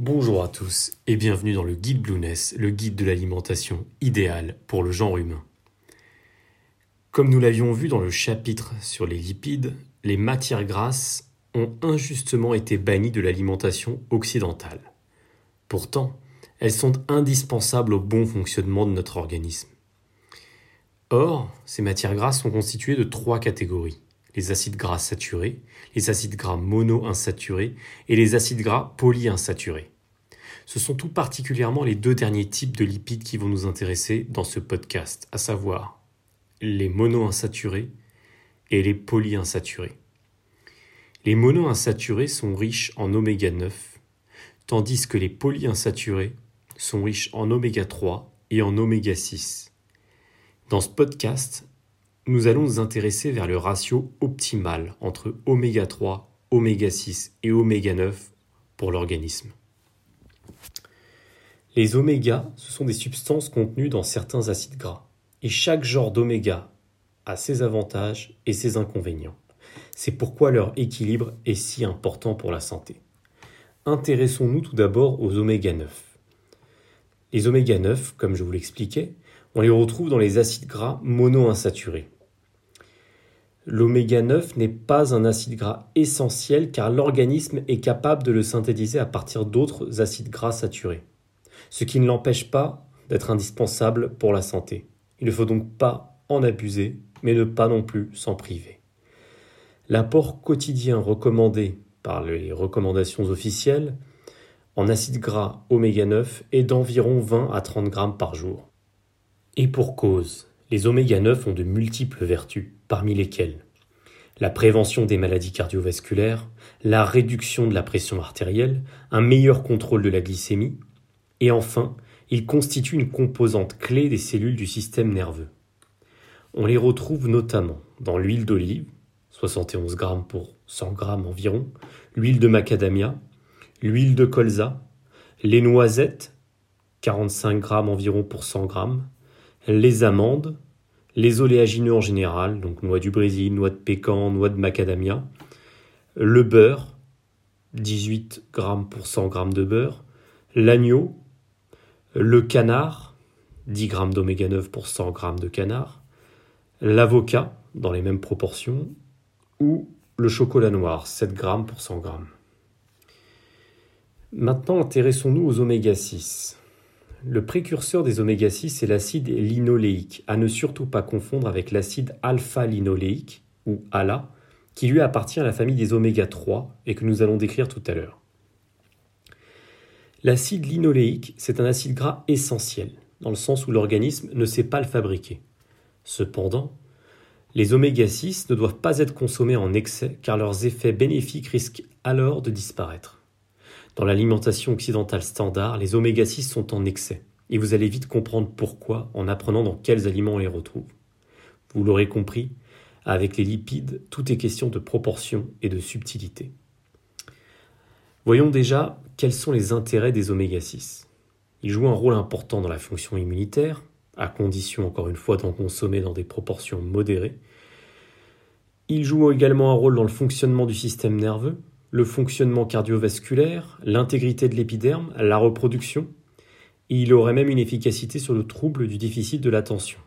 Bonjour à tous et bienvenue dans le guide Blueness, le guide de l'alimentation idéale pour le genre humain. Comme nous l'avions vu dans le chapitre sur les lipides, les matières grasses ont injustement été bannies de l'alimentation occidentale. Pourtant, elles sont indispensables au bon fonctionnement de notre organisme. Or, ces matières grasses sont constituées de trois catégories les acides gras saturés, les acides gras monoinsaturés et les acides gras polyinsaturés. Ce sont tout particulièrement les deux derniers types de lipides qui vont nous intéresser dans ce podcast, à savoir les monoinsaturés et les polyinsaturés. Les monoinsaturés sont riches en oméga 9, tandis que les polyinsaturés sont riches en oméga 3 et en oméga 6. Dans ce podcast, nous allons nous intéresser vers le ratio optimal entre oméga 3, oméga 6 et oméga 9 pour l'organisme. Les oméga, ce sont des substances contenues dans certains acides gras, et chaque genre d'oméga a ses avantages et ses inconvénients. C'est pourquoi leur équilibre est si important pour la santé. Intéressons-nous tout d'abord aux oméga 9. Les oméga 9, comme je vous l'expliquais, on les retrouve dans les acides gras monoinsaturés. L'oméga 9 n'est pas un acide gras essentiel car l'organisme est capable de le synthétiser à partir d'autres acides gras saturés, ce qui ne l'empêche pas d'être indispensable pour la santé. Il ne faut donc pas en abuser, mais ne pas non plus s'en priver. L'apport quotidien recommandé par les recommandations officielles en acides gras oméga 9 est d'environ 20 à 30 grammes par jour. Et pour cause, les oméga 9 ont de multiples vertus, parmi lesquelles la prévention des maladies cardiovasculaires, la réduction de la pression artérielle, un meilleur contrôle de la glycémie, et enfin, ils constituent une composante clé des cellules du système nerveux. On les retrouve notamment dans l'huile d'olive, 71 g pour 100 g environ, l'huile de macadamia, l'huile de colza, les noisettes, 45 g environ pour 100 g, les amandes, les oléagineux en général, donc noix du Brésil, noix de pécan, noix de macadamia, le beurre, 18 grammes pour 100 g de beurre, l'agneau, le canard, 10 g d'oméga 9 pour 100 g de canard, l'avocat, dans les mêmes proportions, ou le chocolat noir, 7 g pour 100 g. Maintenant, intéressons-nous aux oméga 6. Le précurseur des oméga 6 est l'acide linoléique, à ne surtout pas confondre avec l'acide alpha-linoléique, ou ALA, qui lui appartient à la famille des oméga 3 et que nous allons décrire tout à l'heure. L'acide linoléique, c'est un acide gras essentiel, dans le sens où l'organisme ne sait pas le fabriquer. Cependant, les oméga 6 ne doivent pas être consommés en excès car leurs effets bénéfiques risquent alors de disparaître. Dans l'alimentation occidentale standard, les oméga 6 sont en excès, et vous allez vite comprendre pourquoi en apprenant dans quels aliments on les retrouve. Vous l'aurez compris, avec les lipides, tout est question de proportion et de subtilité. Voyons déjà quels sont les intérêts des oméga 6. Ils jouent un rôle important dans la fonction immunitaire, à condition encore une fois d'en consommer dans des proportions modérées. Ils jouent également un rôle dans le fonctionnement du système nerveux, le fonctionnement cardiovasculaire, l'intégrité de l'épiderme, la reproduction. il aurait même une efficacité sur le trouble du déficit de l'attention.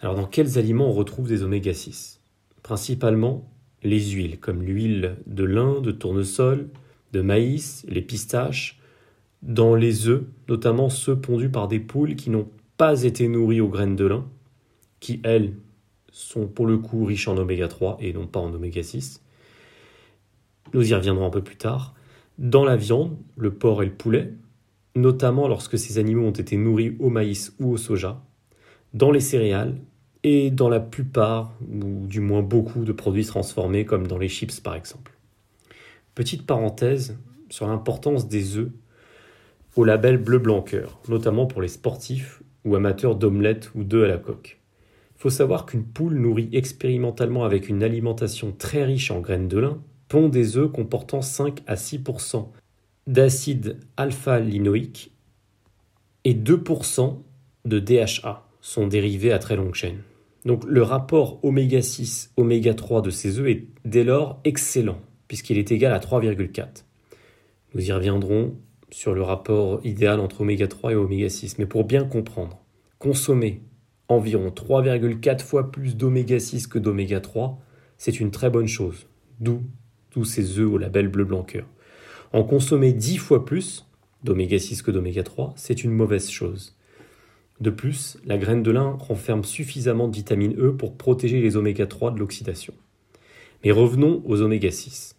Alors dans quels aliments on retrouve des oméga 6 Principalement les huiles, comme l'huile de lin, de tournesol, de maïs, les pistaches, dans les œufs, notamment ceux pondus par des poules qui n'ont pas été nourries aux graines de lin, qui elles sont pour le coup riches en oméga 3 et non pas en oméga 6, nous y reviendrons un peu plus tard, dans la viande, le porc et le poulet, notamment lorsque ces animaux ont été nourris au maïs ou au soja, dans les céréales et dans la plupart, ou du moins beaucoup, de produits transformés comme dans les chips par exemple. Petite parenthèse sur l'importance des œufs au label bleu blanc cœur, notamment pour les sportifs ou amateurs d'omelettes ou d'œufs à la coque. Il faut savoir qu'une poule nourrie expérimentalement avec une alimentation très riche en graines de lin pond des œufs comportant 5 à 6% d'acide alpha-linoïque et 2% de DHA sont dérivés à très longue chaîne. Donc le rapport oméga 6 oméga 3 de ces œufs est dès lors excellent puisqu'il est égal à 3,4. Nous y reviendrons sur le rapport idéal entre oméga 3 et oméga 6. Mais pour bien comprendre, consommer environ 3,4 fois plus d'oméga 6 que d'oméga 3, c'est une très bonne chose. D'où tous ces œufs au label bleu blanc cœur. En consommer 10 fois plus d'oméga 6 que d'oméga 3, c'est une mauvaise chose. De plus, la graine de lin renferme suffisamment de vitamine E pour protéger les oméga 3 de l'oxydation. Mais revenons aux oméga 6.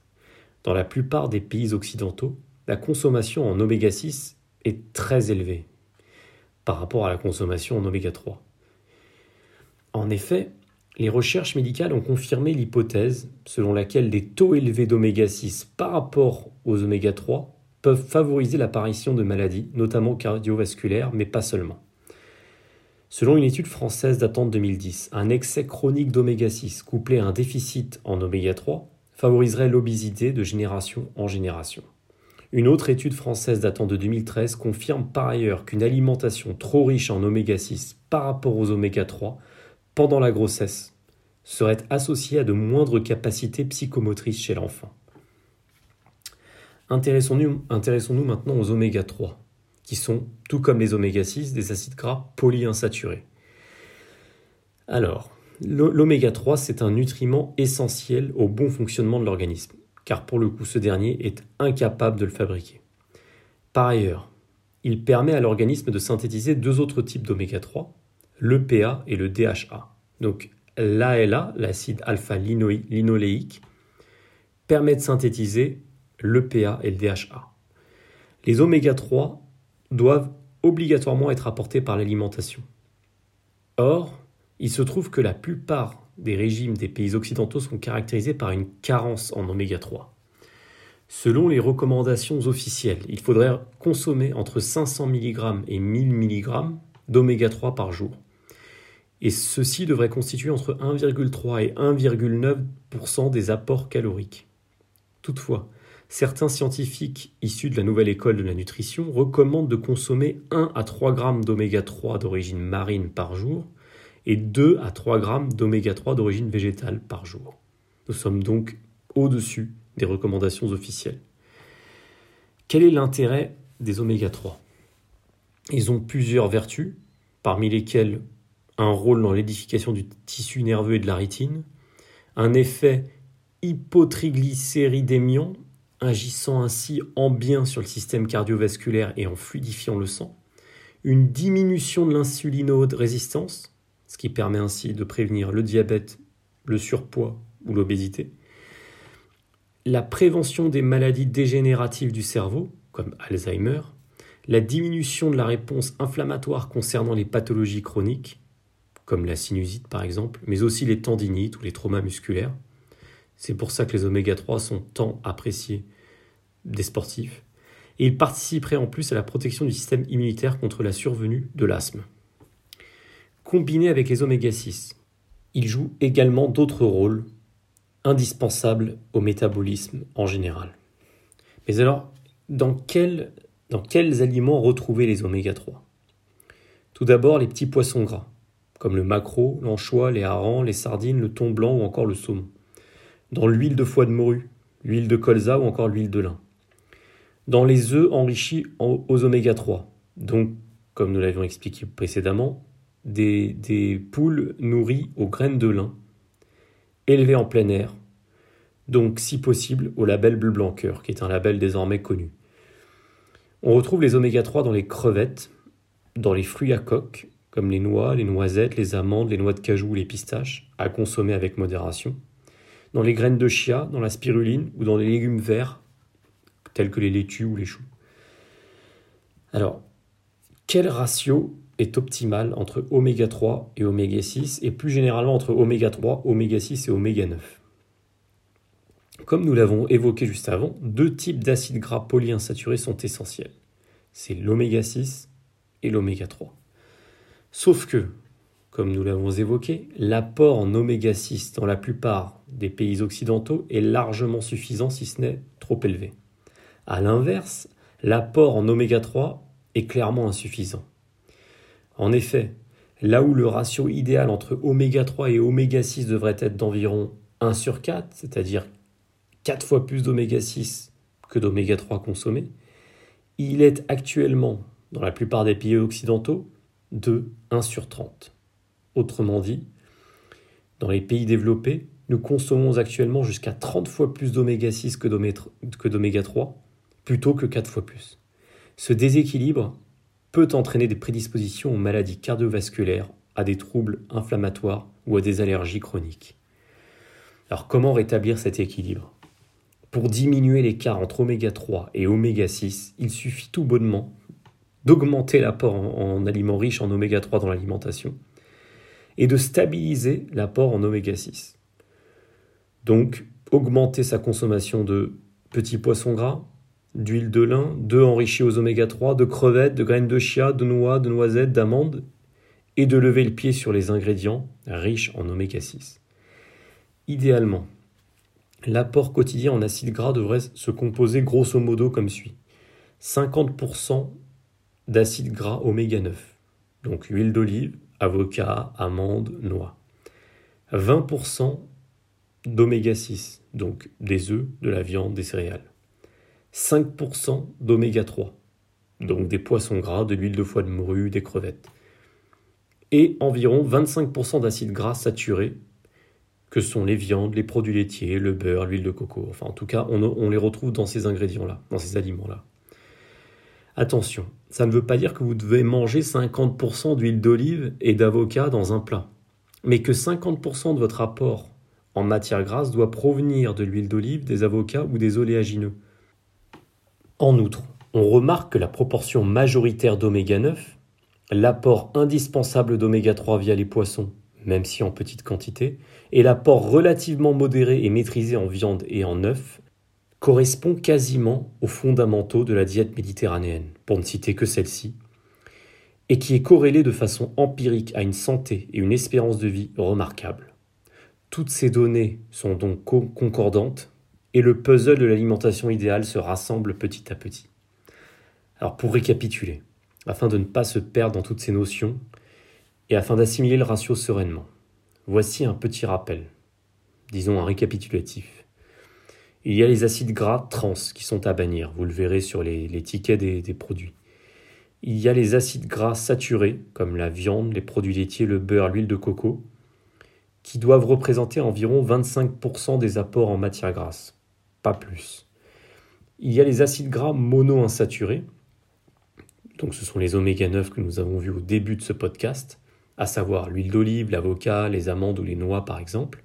Dans la plupart des pays occidentaux, la consommation en oméga 6 est très élevée par rapport à la consommation en oméga 3. En effet, les recherches médicales ont confirmé l'hypothèse selon laquelle des taux élevés d'oméga 6 par rapport aux oméga 3 peuvent favoriser l'apparition de maladies, notamment cardiovasculaires, mais pas seulement. Selon une étude française datant de 2010, un excès chronique d'oméga 6 couplé à un déficit en oméga 3 favoriserait l'obésité de génération en génération. Une autre étude française datant de 2013 confirme par ailleurs qu'une alimentation trop riche en oméga 6 par rapport aux oméga 3 pendant la grossesse serait associée à de moindres capacités psychomotrices chez l'enfant. Intéressons-nous intéressons maintenant aux oméga 3, qui sont, tout comme les oméga 6, des acides gras polyinsaturés. Alors, l'oméga 3, c'est un nutriment essentiel au bon fonctionnement de l'organisme car pour le coup ce dernier est incapable de le fabriquer. Par ailleurs, il permet à l'organisme de synthétiser deux autres types d'oméga 3, l'EPA et le DHA. Donc l'ALA, l'acide alpha-linoléique, permet de synthétiser l'EPA et le DHA. Les oméga 3 doivent obligatoirement être apportés par l'alimentation. Or, il se trouve que la plupart des régimes des pays occidentaux sont caractérisés par une carence en oméga 3. Selon les recommandations officielles, il faudrait consommer entre 500 mg et 1000 mg d'oméga 3 par jour. Et ceci devrait constituer entre 1,3 et 1,9% des apports caloriques. Toutefois, certains scientifiques issus de la nouvelle école de la nutrition recommandent de consommer 1 à 3 g d'oméga 3 d'origine marine par jour et 2 à 3 grammes d'oméga 3 d'origine végétale par jour. Nous sommes donc au-dessus des recommandations officielles. Quel est l'intérêt des oméga 3 Ils ont plusieurs vertus, parmi lesquelles un rôle dans l'édification du tissu nerveux et de la rétine, un effet hypotriglycéridémiant, agissant ainsi en bien sur le système cardiovasculaire et en fluidifiant le sang, une diminution de l'insulinode résistance, ce qui permet ainsi de prévenir le diabète, le surpoids ou l'obésité. La prévention des maladies dégénératives du cerveau, comme Alzheimer, la diminution de la réponse inflammatoire concernant les pathologies chroniques, comme la sinusite par exemple, mais aussi les tendinites ou les traumas musculaires. C'est pour ça que les oméga 3 sont tant appréciés des sportifs. Et ils participeraient en plus à la protection du système immunitaire contre la survenue de l'asthme combiné avec les oméga 6. Il joue également d'autres rôles indispensables au métabolisme en général. Mais alors, dans, dans quels aliments retrouver les oméga 3 Tout d'abord, les petits poissons gras, comme le maquereau, l'anchois, les harengs, les sardines, le thon blanc ou encore le saumon. Dans l'huile de foie de morue, l'huile de colza ou encore l'huile de lin. Dans les œufs enrichis aux oméga 3, donc, comme nous l'avions expliqué précédemment, des, poules nourries aux graines de lin, élevées en plein air, donc si possible au label bleu blanc cœur, qui est un label désormais connu. On retrouve les oméga 3 dans les crevettes, dans les fruits à coque, comme les noix, les noisettes, les amandes, les noix de cajou ou les pistaches, à consommer avec modération, dans les graines de chia, dans la spiruline ou dans les légumes verts, tels que les laitues ou les choux. Alors, quel ratio est optimale entre oméga 3 et oméga 6 et plus généralement entre oméga 3, oméga 6 et oméga 9. Comme nous l'avons évoqué juste avant, deux types d'acides gras polyinsaturés sont essentiels. C'est l'oméga 6 et l'oméga 3. Sauf que, comme nous l'avons évoqué, l'apport en oméga 6 dans la plupart des pays occidentaux est largement suffisant si ce n'est trop élevé. A l'inverse, l'apport en oméga 3 est clairement insuffisant. En effet, là où le ratio idéal entre oméga 3 et oméga 6 devrait être d'environ 1 sur 4, c'est-à-dire 4 fois plus d'oméga 6 que d'oméga 3 consommé, il est actuellement, dans la plupart des pays occidentaux, de 1 sur 30. Autrement dit, dans les pays développés, nous consommons actuellement jusqu'à 30 fois plus d'oméga 6 que d'oméga 3, plutôt que 4 fois plus. Ce déséquilibre peut entraîner des prédispositions aux maladies cardiovasculaires, à des troubles inflammatoires ou à des allergies chroniques. Alors comment rétablir cet équilibre? Pour diminuer l'écart entre oméga 3 et oméga 6, il suffit tout bonnement d'augmenter l'apport en, aliments riches en oméga 3 dans l'alimentation et de stabiliser l'apport en oméga 6. Donc, augmenter sa consommation de petits poissons gras, d'huile de lin, d'œufs enrichis aux oméga 3, de crevettes, de graines de chia, de noix, de noisettes, d'amandes, et de lever le pied sur les ingrédients riches en oméga 6. Idéalement, l'apport quotidien en acides gras devrait se composer grosso modo comme suit. 50% d'acides gras oméga 9, donc huile d'olive, avocat, amandes, noix. 20% d'oméga 6, donc des œufs, de la viande, des céréales. 5% d'oméga 3, donc des poissons gras, de l'huile de foie de morue, des crevettes. Et environ 25% d'acides gras saturés, que sont les viandes, les produits laitiers, le beurre, l'huile de coco. Enfin, en tout cas, on les retrouve dans ces ingrédients-là, dans ces aliments-là. Attention, ça ne veut pas dire que vous devez manger 50% d'huile d'olive et d'avocat dans un plat, mais que 50% de votre apport en matière grasse doit provenir de l'huile d'olive, des avocats ou des oléagineux. En outre, on remarque que la proportion majoritaire d'oméga 9, l'apport indispensable d'oméga 3 via les poissons, même si en petite quantité, et l'apport relativement modéré et maîtrisé en viande et en œufs, correspond quasiment aux fondamentaux de la diète méditerranéenne, pour ne citer que celle-ci, et qui est corrélée de façon empirique à une santé et une espérance de vie remarquables. Toutes ces données sont donc concordantes et le puzzle de l'alimentation idéale se rassemble petit à petit. Alors pour récapituler, afin de ne pas se perdre dans toutes ces notions et afin d'assimiler le ratio sereinement, voici un petit rappel, disons un récapitulatif. Il y a les acides gras trans qui sont à bannir, vous le verrez sur les, tickets des, produits. Il y a les acides gras saturés, comme la viande, les produits laitiers, le beurre, l'huile de coco, qui doivent représenter environ 25% des apports en matière grasse, pas plus. Il y a les acides gras monoinsaturés, donc ce sont les oméga 9 que nous avons vus au début de ce podcast, à savoir l'huile d'olive, l'avocat, les amandes ou les noix par exemple.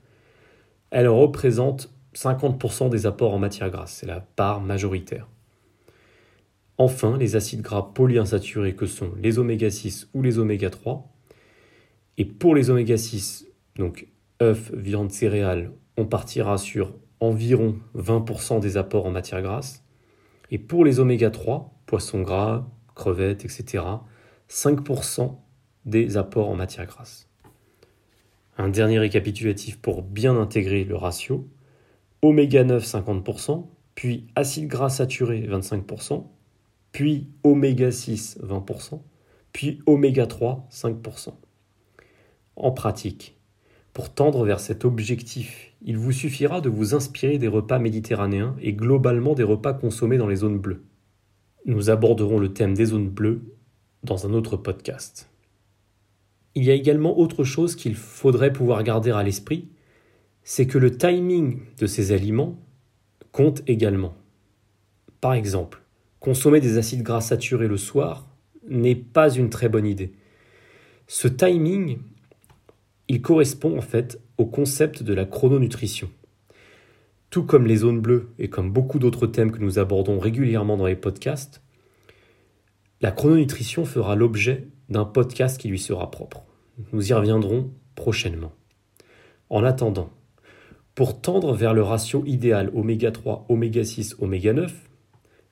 Elles représentent 50% des apports en matière grasse, c'est la part majoritaire. Enfin, les acides gras polyinsaturés que sont les oméga 6 ou les oméga 3. Et pour les oméga 6, donc œufs, viande, céréales, on partira sur environ 20% des apports en matière grasse. Et pour les oméga 3, poissons gras, crevettes, etc., 5% des apports en matière grasse. Un dernier récapitulatif pour bien intégrer le ratio oméga 9 50%, puis acide gras saturé 25%, puis oméga 6 20%, puis oméga 3 5%. En pratique, pour tendre vers cet objectif, il vous suffira de vous inspirer des repas méditerranéens et globalement des repas consommés dans les zones bleues. Nous aborderons le thème des zones bleues dans un autre podcast. Il y a également autre chose qu'il faudrait pouvoir garder à l'esprit, c'est que le timing de ces aliments compte également. Par exemple, consommer des acides gras saturés le soir n'est pas une très bonne idée. Ce timing, il correspond en fait au concept de la chrononutrition. Tout comme les zones bleues et comme beaucoup d'autres thèmes que nous abordons régulièrement dans les podcasts, la chrononutrition fera l'objet d'un podcast qui lui sera propre. Nous y reviendrons prochainement. En attendant, pour tendre vers le ratio idéal oméga 3, oméga 6, oméga 9,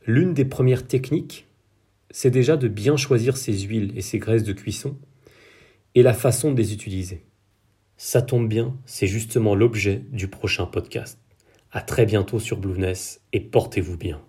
l'une des premières techniques, c'est déjà de bien choisir ses huiles et ses graisses de cuisson et la façon de les utiliser. Ça tombe bien, c'est justement l'objet du prochain podcast. À très bientôt sur Blueness et portez-vous bien.